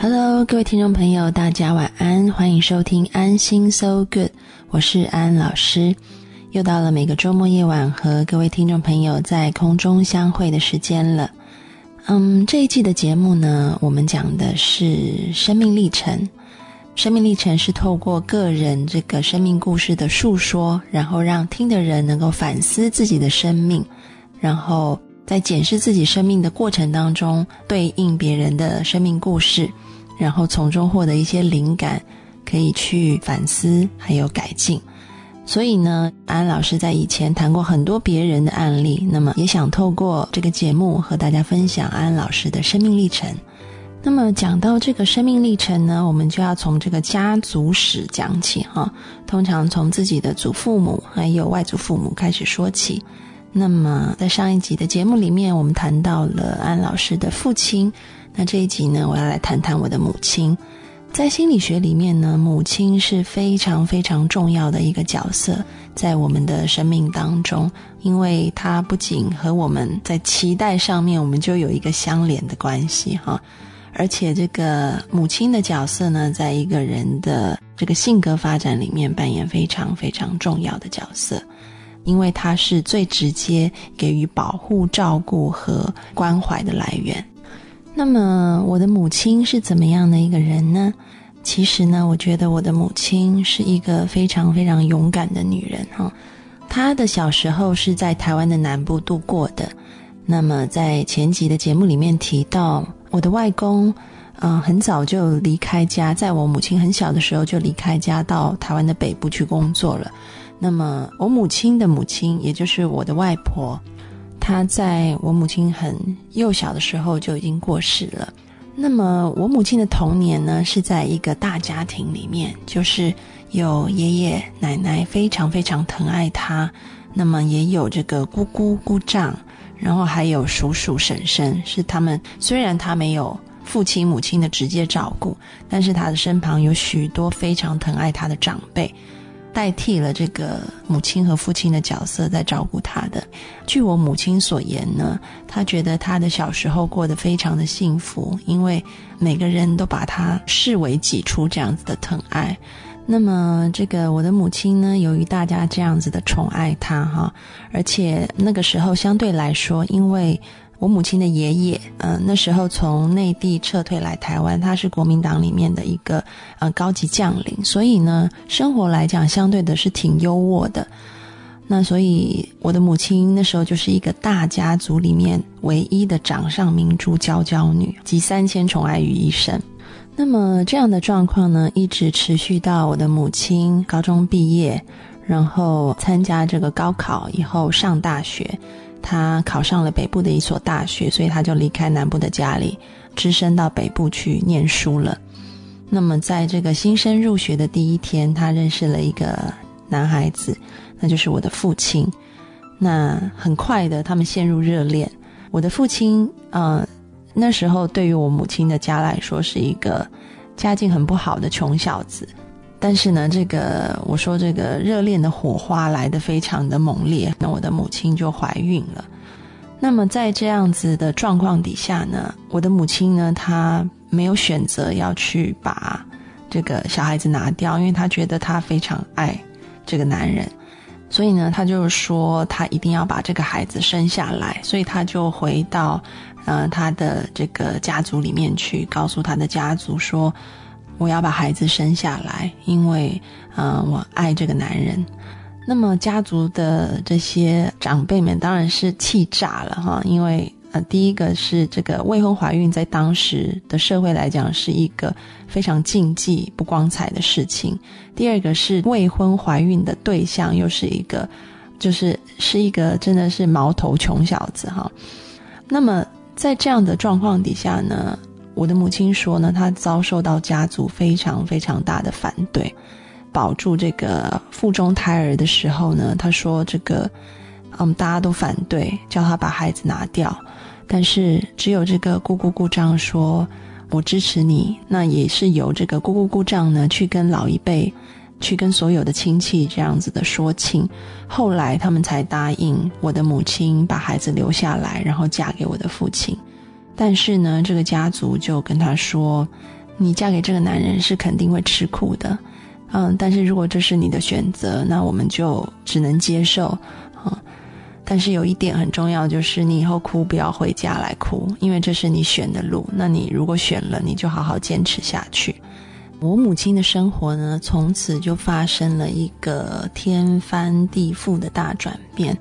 Hello，各位听众朋友，大家晚安，欢迎收听安心 So Good，我是安老师。又到了每个周末夜晚和各位听众朋友在空中相会的时间了。嗯，这一季的节目呢，我们讲的是生命历程。生命历程是透过个人这个生命故事的述说，然后让听的人能够反思自己的生命，然后在检视自己生命的过程当中，对应别人的生命故事，然后从中获得一些灵感，可以去反思还有改进。所以呢，安老师在以前谈过很多别人的案例，那么也想透过这个节目和大家分享安老师的生命历程。那么讲到这个生命历程呢，我们就要从这个家族史讲起哈。通常从自己的祖父母还有外祖父母开始说起。那么在上一集的节目里面，我们谈到了安老师的父亲。那这一集呢，我要来谈谈我的母亲。在心理学里面呢，母亲是非常非常重要的一个角色，在我们的生命当中，因为她不仅和我们在期待上面，我们就有一个相连的关系哈，而且这个母亲的角色呢，在一个人的这个性格发展里面扮演非常非常重要的角色，因为她是最直接给予保护、照顾和关怀的来源。那么我的母亲是怎么样的一个人呢？其实呢，我觉得我的母亲是一个非常非常勇敢的女人哈。她的小时候是在台湾的南部度过的。那么在前集的节目里面提到，我的外公啊很早就离开家，在我母亲很小的时候就离开家到台湾的北部去工作了。那么我母亲的母亲，也就是我的外婆。她在我母亲很幼小的时候就已经过世了。那么我母亲的童年呢，是在一个大家庭里面，就是有爷爷奶奶非常非常疼爱她，那么也有这个姑姑姑丈，然后还有叔叔婶婶，是他们。虽然他没有父亲母亲的直接照顾，但是他的身旁有许多非常疼爱他的长辈。代替了这个母亲和父亲的角色，在照顾他的。据我母亲所言呢，她觉得她的小时候过得非常的幸福，因为每个人都把她视为己出，这样子的疼爱。那么，这个我的母亲呢，由于大家这样子的宠爱她哈，而且那个时候相对来说，因为。我母亲的爷爷，嗯，那时候从内地撤退来台湾，他是国民党里面的一个呃高级将领，所以呢，生活来讲相对的是挺优渥的。那所以我的母亲那时候就是一个大家族里面唯一的掌上明珠、娇娇女，集三千宠爱于一身。那么这样的状况呢，一直持续到我的母亲高中毕业，然后参加这个高考以后上大学。他考上了北部的一所大学，所以他就离开南部的家里，只身到北部去念书了。那么，在这个新生入学的第一天，他认识了一个男孩子，那就是我的父亲。那很快的，他们陷入热恋。我的父亲，呃，那时候对于我母亲的家来说，是一个家境很不好的穷小子。但是呢，这个我说这个热恋的火花来得非常的猛烈，那我的母亲就怀孕了。那么在这样子的状况底下呢，我的母亲呢，她没有选择要去把这个小孩子拿掉，因为她觉得她非常爱这个男人，所以呢，她就说她一定要把这个孩子生下来，所以她就回到呃她的这个家族里面去，告诉她的家族说。我要把孩子生下来，因为，嗯，我爱这个男人。那么家族的这些长辈们当然是气炸了哈，因为呃，第一个是这个未婚怀孕，在当时的社会来讲是一个非常禁忌、不光彩的事情；第二个是未婚怀孕的对象又是一个，就是是一个真的是毛头穷小子哈。那么在这样的状况底下呢？我的母亲说呢，她遭受到家族非常非常大的反对。保住这个腹中胎儿的时候呢，她说这个，嗯，大家都反对，叫她把孩子拿掉。但是只有这个姑姑姑丈说，我支持你。那也是由这个姑姑姑丈呢，去跟老一辈，去跟所有的亲戚这样子的说情。后来他们才答应我的母亲把孩子留下来，然后嫁给我的父亲。但是呢，这个家族就跟他说：“你嫁给这个男人是肯定会吃苦的，嗯，但是如果这是你的选择，那我们就只能接受啊。但是有一点很重要，就是你以后哭不要回家来哭，因为这是你选的路。那你如果选了，你就好好坚持下去。”我母亲的生活呢，从此就发生了一个天翻地覆的大转变。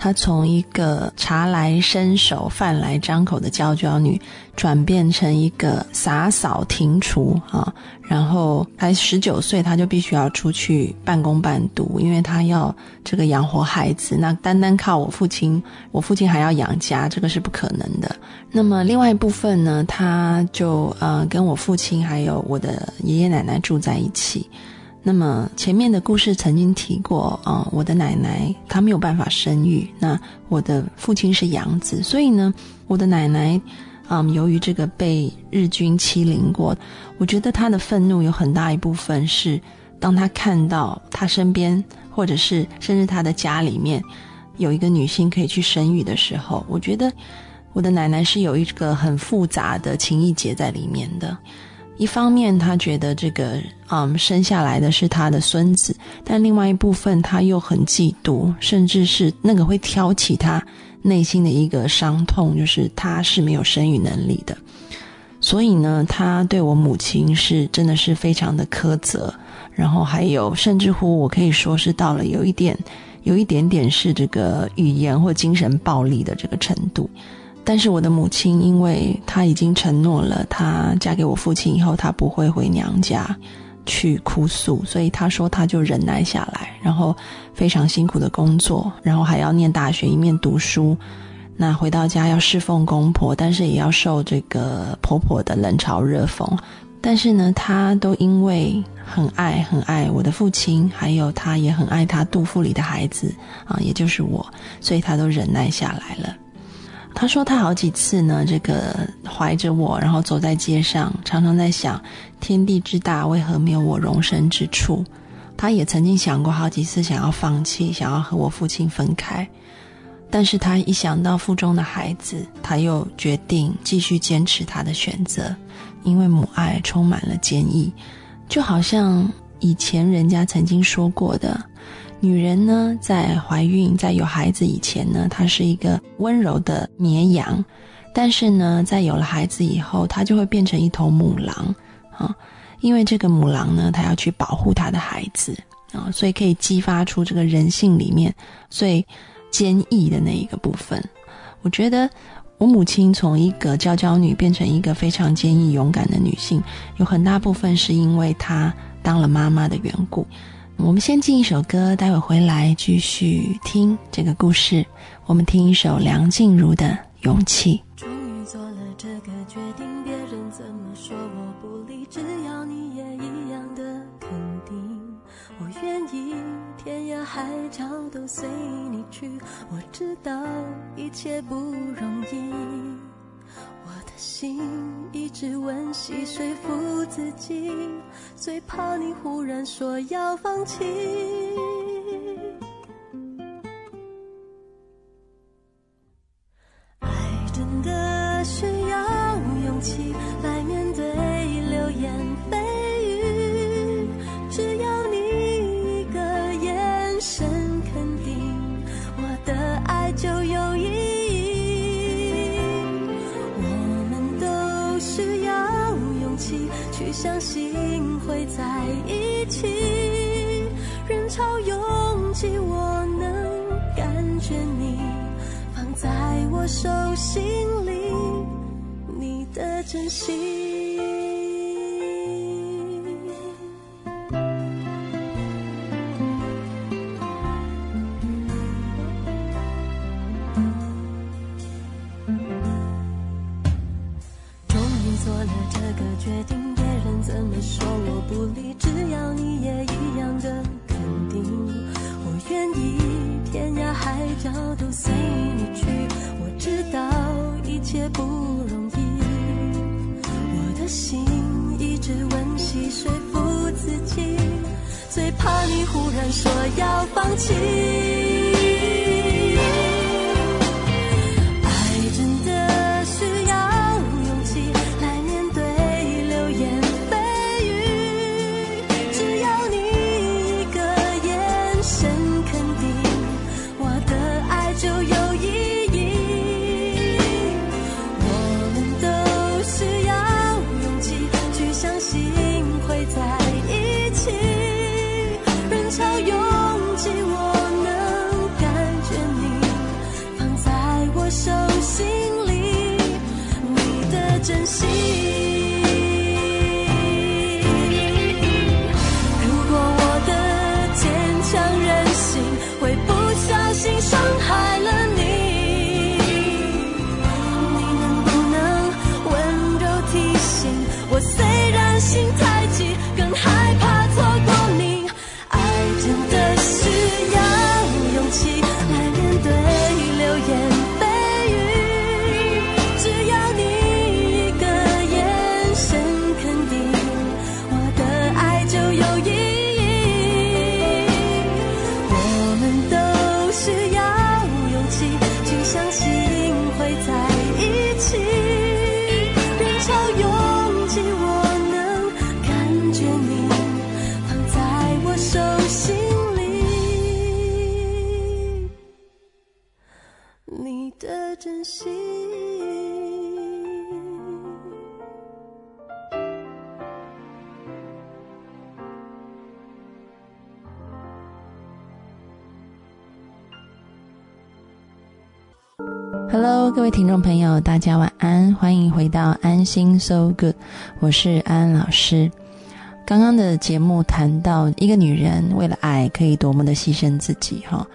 她从一个茶来伸手、饭来张口的娇娇女，转变成一个洒扫庭除啊。然后才十九岁，她就必须要出去半工半读，因为她要这个养活孩子。那单单靠我父亲，我父亲还要养家，这个是不可能的。那么另外一部分呢，她就呃跟我父亲还有我的爷爷奶奶住在一起。那么前面的故事曾经提过啊，我的奶奶她没有办法生育，那我的父亲是养子，所以呢，我的奶奶，嗯，由于这个被日军欺凌过，我觉得她的愤怒有很大一部分是，当她看到她身边或者是甚至她的家里面有一个女性可以去生育的时候，我觉得我的奶奶是有一个很复杂的情谊结在里面的。一方面，他觉得这个嗯生下来的是他的孙子，但另外一部分他又很嫉妒，甚至是那个会挑起他内心的一个伤痛，就是他是没有生育能力的。所以呢，他对我母亲是真的是非常的苛责，然后还有甚至乎我可以说是到了有一点有一点点是这个语言或精神暴力的这个程度。但是我的母亲，因为她已经承诺了，她嫁给我父亲以后，她不会回娘家去哭诉，所以她说她就忍耐下来，然后非常辛苦的工作，然后还要念大学，一面读书。那回到家要侍奉公婆，但是也要受这个婆婆的冷嘲热讽。但是呢，她都因为很爱很爱我的父亲，还有她也很爱她肚腹里的孩子啊，也就是我，所以她都忍耐下来了。他说他好几次呢，这个怀着我，然后走在街上，常常在想，天地之大，为何没有我容身之处？他也曾经想过好几次想要放弃，想要和我父亲分开，但是他一想到腹中的孩子，他又决定继续坚持他的选择，因为母爱充满了坚毅，就好像以前人家曾经说过的。女人呢，在怀孕、在有孩子以前呢，她是一个温柔的绵羊；但是呢，在有了孩子以后，她就会变成一头母狼啊！因为这个母狼呢，她要去保护她的孩子啊，所以可以激发出这个人性里面最坚毅的那一个部分。我觉得我母亲从一个娇娇女变成一个非常坚毅勇敢的女性，有很大部分是因为她当了妈妈的缘故。我们先进一首歌，待会回来继续听这个故事。我们听一首梁静茹的《勇气》。终于做了这个决定，别人怎么说我不理，只要你也一样的肯定，我愿意天涯海角都随你去。我知道一切不容易。心一直温习说服自己，最怕你忽然说要放弃。Hello，各位听众朋友，大家晚安，欢迎回到安心 So Good，我是安安老师。刚刚的节目谈到一个女人为了爱可以多么的牺牲自己哈，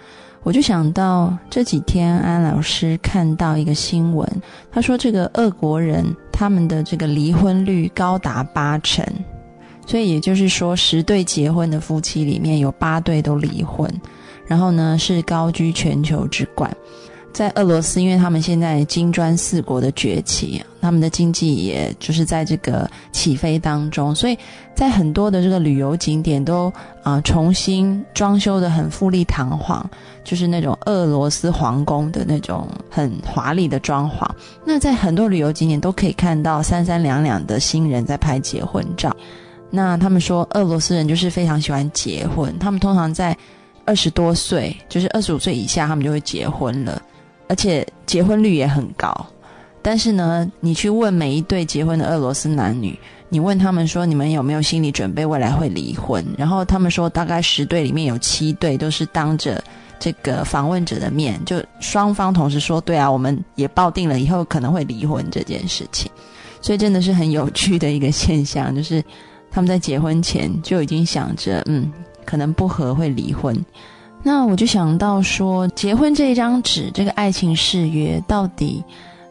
我就想到这几天安安老师看到一个新闻，他说这个俄国人他们的这个离婚率高达八成，所以也就是说十对结婚的夫妻里面有八对都离婚，然后呢是高居全球之冠。在俄罗斯，因为他们现在金砖四国的崛起，他们的经济也就是在这个起飞当中，所以在很多的这个旅游景点都啊、重新装修的很富丽堂皇，就是那种俄罗斯皇宫的那种很华丽的装潢。那在很多旅游景点都可以看到三三两两的新人在拍结婚照。那他们说俄罗斯人就是非常喜欢结婚，他们通常在二十多岁，就是二十五岁以下，他们就会结婚了。而且结婚率也很高，但是呢，你去问每一对结婚的俄罗斯男女，你问他们说你们有没有心理准备未来会离婚？然后他们说大概十对里面有七对都是当着这个访问者的面，就双方同时说对啊，我们也抱定了以后可能会离婚这件事情，所以真的是很有趣的一个现象，就是他们在结婚前就已经想着，嗯，可能不合会离婚。那我就想到说，结婚这一张纸，这个爱情誓约到底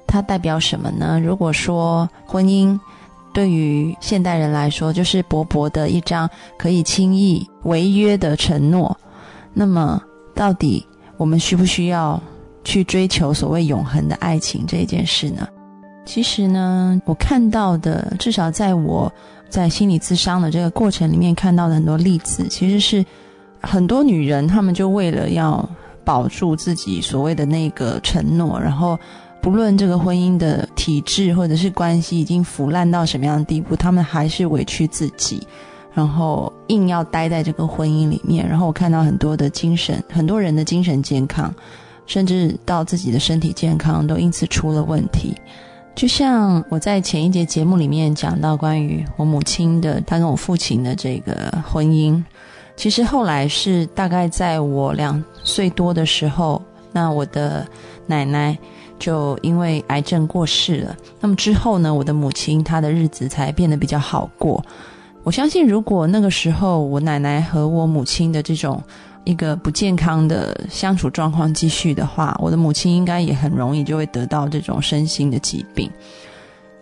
它代表什么呢？如果说婚姻对于现代人来说，就是薄薄的一张可以轻易违约的承诺，那么到底我们需不需要去追求所谓永恒的爱情这一件事呢？其实呢，我看到的，至少在我在心理咨商的这个过程里面看到的很多例子，其实是。很多女人，她们就为了要保住自己所谓的那个承诺，然后不论这个婚姻的体制或者是关系已经腐烂到什么样的地步，她们还是委屈自己，然后硬要待在这个婚姻里面。然后我看到很多的精神，很多人的精神健康，甚至到自己的身体健康都因此出了问题。就像我在前一节节目里面讲到关于我母亲的，她跟我父亲的这个婚姻。其实后来是大概在我两岁多的时候，那我的奶奶就因为癌症过世了。那么之后呢，我的母亲她的日子才变得比较好过。我相信，如果那个时候我奶奶和我母亲的这种一个不健康的相处状况继续的话，我的母亲应该也很容易就会得到这种身心的疾病。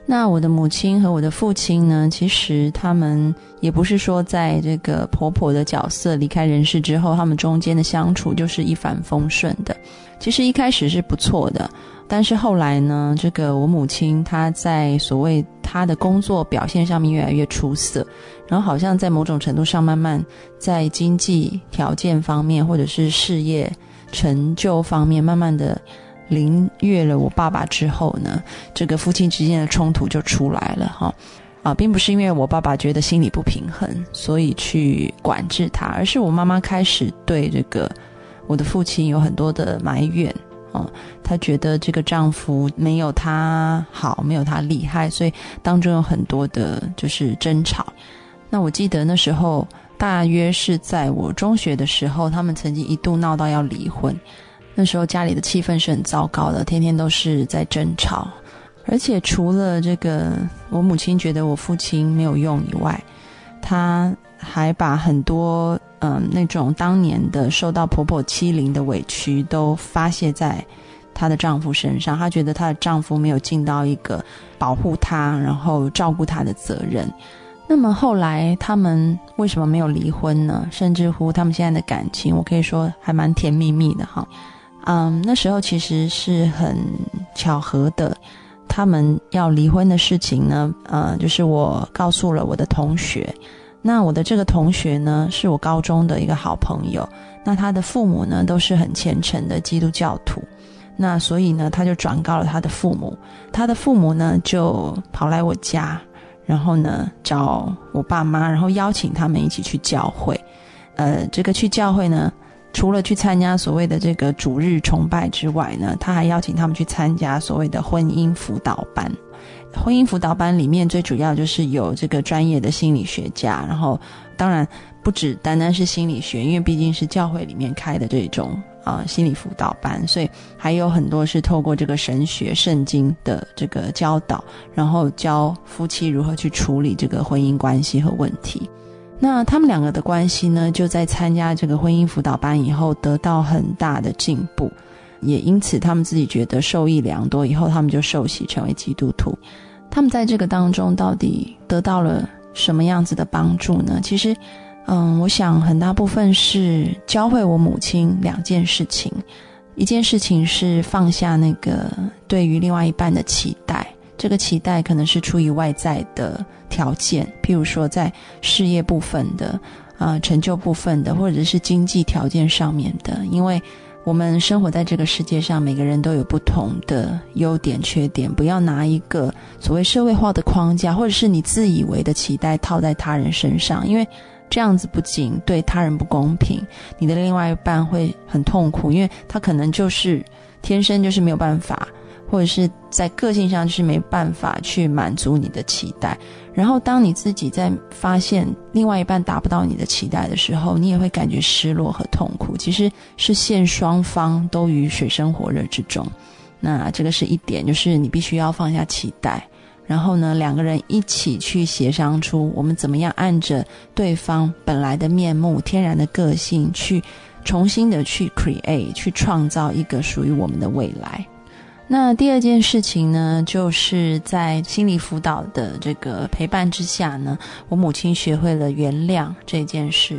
那我的母亲和我的父亲呢？其实他们也不是说在这个婆婆的角色离开人世之后，他们中间的相处就是一帆风顺的。其实一开始是不错的，但是后来呢，这个我母亲她在所谓她的工作表现上面越来越出色，然后好像在某种程度上慢慢在经济条件方面或者是事业成就方面，慢慢的。凌越了我爸爸之后呢，这个夫妻之间的冲突就出来了哈，啊，并不是因为我爸爸觉得心里不平衡，所以去管制他，而是我妈妈开始对这个我的父亲有很多的埋怨啊，她觉得这个丈夫没有她好，没有她厉害，所以当中有很多的就是争吵。那我记得那时候大约是在我中学的时候，他们曾经一度闹到要离婚。那时候家里的气氛是很糟糕的，天天都是在争吵。而且除了这个，我母亲觉得我父亲没有用以外，她还把很多嗯那种当年的受到婆婆欺凌的委屈都发泄在她的丈夫身上。她觉得她的丈夫没有尽到一个保护她，然后照顾她的责任。那么后来他们为什么没有离婚呢？甚至乎他们现在的感情，我可以说还蛮甜蜜蜜的哈。嗯，那时候其实是很巧合的。他们要离婚的事情呢，呃，就是我告诉了我的同学。那我的这个同学呢，是我高中的一个好朋友。那他的父母呢，都是很虔诚的基督教徒。那所以呢，他就转告了他的父母。他的父母呢，就跑来我家，然后呢，找我爸妈，然后邀请他们一起去教会。呃，这个去教会呢。除了去参加所谓的这个主日崇拜之外呢，他还邀请他们去参加所谓的婚姻辅导班。婚姻辅导班里面最主要就是有这个专业的心理学家，然后当然不止单单是心理学，因为毕竟是教会里面开的这种啊心理辅导班，所以还有很多是透过这个神学、圣经的这个教导，然后教夫妻如何去处理这个婚姻关系和问题。那他们两个的关系呢，就在参加这个婚姻辅导班以后得到很大的进步，也因此他们自己觉得受益良多。以后他们就受洗成为基督徒。他们在这个当中到底得到了什么样子的帮助呢？其实，嗯，我想很大部分是教会我母亲两件事情。一件事情是放下那个对于另外一半的期待。这个期待可能是出于外在的条件，譬如说在事业部分的，啊，成就部分的，或者是经济条件上面的。因为我们生活在这个世界上，每个人都有不同的优点、缺点。不要拿一个所谓社会化的框架，或者是你自以为的期待套在他人身上，因为这样子不仅对他人不公平，你的另外一半会很痛苦，因为他可能就是天生就是没有办法。或者是在个性上是没办法去满足你的期待，然后当你自己在发现另外一半达不到你的期待的时候，你也会感觉失落和痛苦。其实是现双方都于水深火热之中，那这个是一点，就是你必须要放下期待，然后呢，两个人一起去协商出我们怎么样按着对方本来的面目、天然的个性去重新的去 create，去创造一个属于我们的未来。那第二件事情呢，就是在心理辅导的这个陪伴之下呢，我母亲学会了原谅这件事，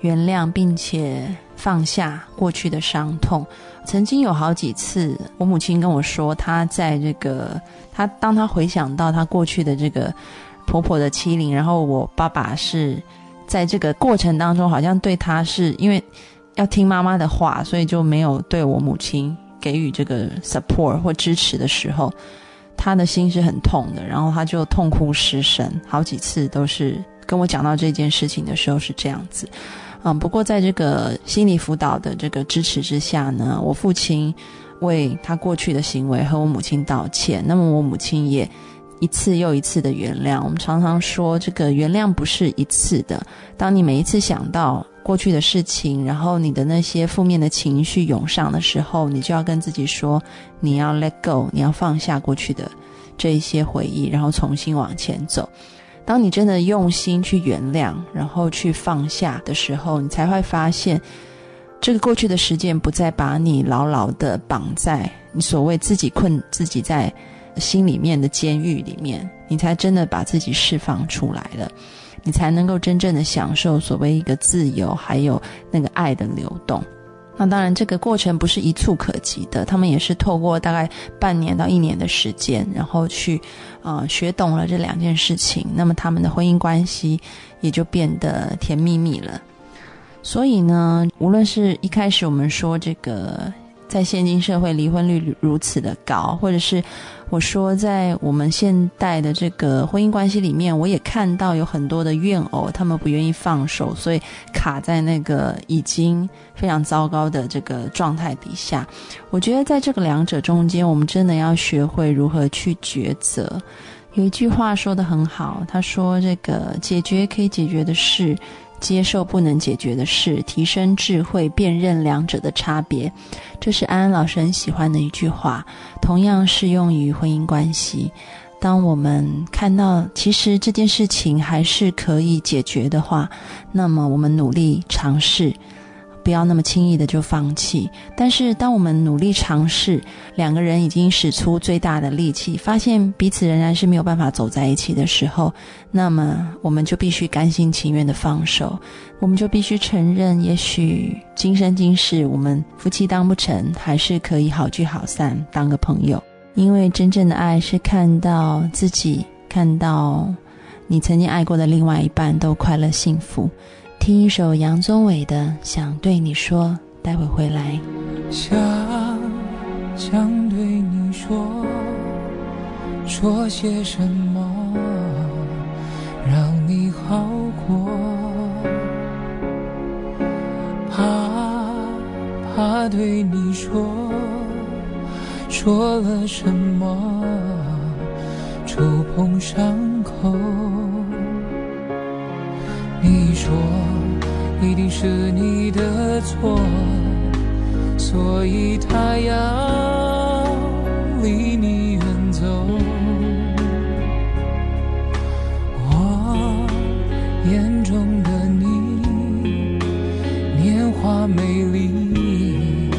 原谅并且放下过去的伤痛。曾经有好几次，我母亲跟我说，她在这个她当她回想到她过去的这个婆婆的欺凌，然后我爸爸是在这个过程当中，好像对她是因为要听妈妈的话，所以就没有对我母亲。给予这个 support 或支持的时候，他的心是很痛的，然后他就痛哭失声，好几次都是跟我讲到这件事情的时候是这样子。嗯，不过在这个心理辅导的这个支持之下呢，我父亲为他过去的行为和我母亲道歉，那么我母亲也一次又一次的原谅。我们常常说，这个原谅不是一次的，当你每一次想到。过去的事情，然后你的那些负面的情绪涌上的时候，你就要跟自己说，你要 let go，你要放下过去的这一些回忆，然后重新往前走。当你真的用心去原谅，然后去放下的时候，你才会发现，这个过去的时间不再把你牢牢的绑在你所谓自己困自己在心里面的监狱里面，你才真的把自己释放出来了。你才能够真正的享受所谓一个自由，还有那个爱的流动。那当然，这个过程不是一触可及的。他们也是透过大概半年到一年的时间，然后去啊学懂了这两件事情。那么他们的婚姻关系也就变得甜蜜蜜了。所以呢，无论是一开始我们说这个。在现今社会，离婚率如此的高，或者是我说，在我们现代的这个婚姻关系里面，我也看到有很多的怨偶，他们不愿意放手，所以卡在那个已经非常糟糕的这个状态底下。我觉得在这个两者中间，我们真的要学会如何去抉择。有一句话说的很好，他说：“这个解决可以解决的事，接受不能解决的事，提升智慧，辨认两者的差别。”这是安安老师很喜欢的一句话，同样适用于婚姻关系。当我们看到其实这件事情还是可以解决的话，那么我们努力尝试。不要那么轻易的就放弃。但是，当我们努力尝试，两个人已经使出最大的力气，发现彼此仍然是没有办法走在一起的时候，那么我们就必须甘心情愿的放手。我们就必须承认，也许今生今世我们夫妻当不成，还是可以好聚好散，当个朋友。因为真正的爱是看到自己，看到你曾经爱过的另外一半都快乐幸福。听一首杨宗纬的《想对你说》，待会回来。想想对你说，说些什么让你好过？怕怕对你说，说了什么触碰伤口？你说一定是你的错，所以他要离你远走。我眼中的你，年华美丽，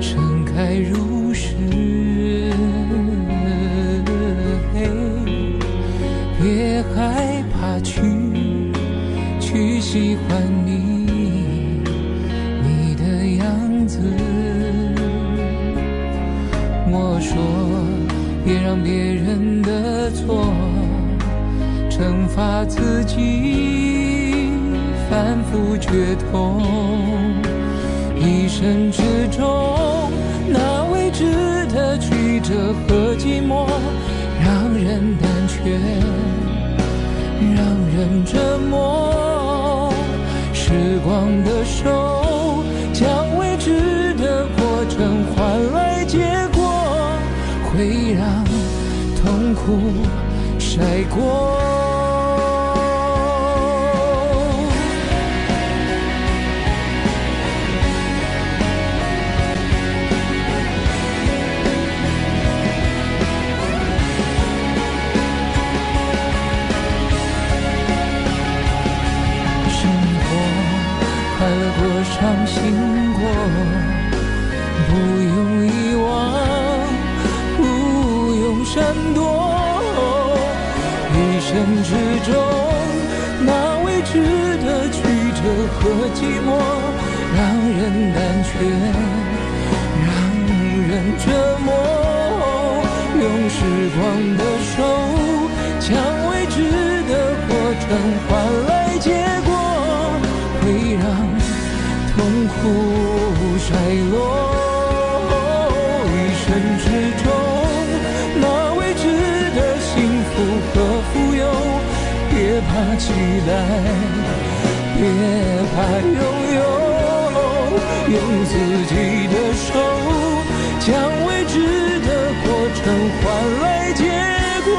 盛开如一生之中，那未知的曲折和寂寞，让人胆怯，让人折磨。时光的手，将未知的过程换来结果，会让痛苦晒过。用时光的手，将未知的过程换来结果，会让。痛苦衰落，一生之中，那未知的幸福和富有，别怕期待，别怕拥有，用自己的手，将能换来结果，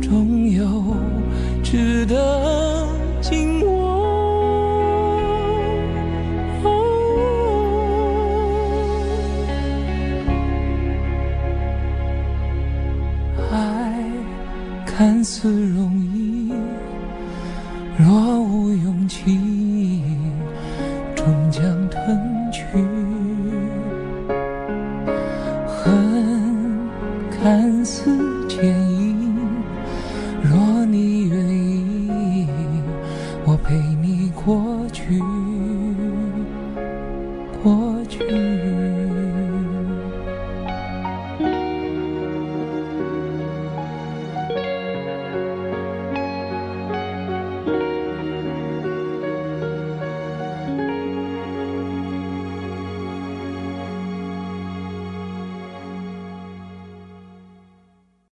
终有值得紧握。爱。看似容易，若无勇气，终将吞去。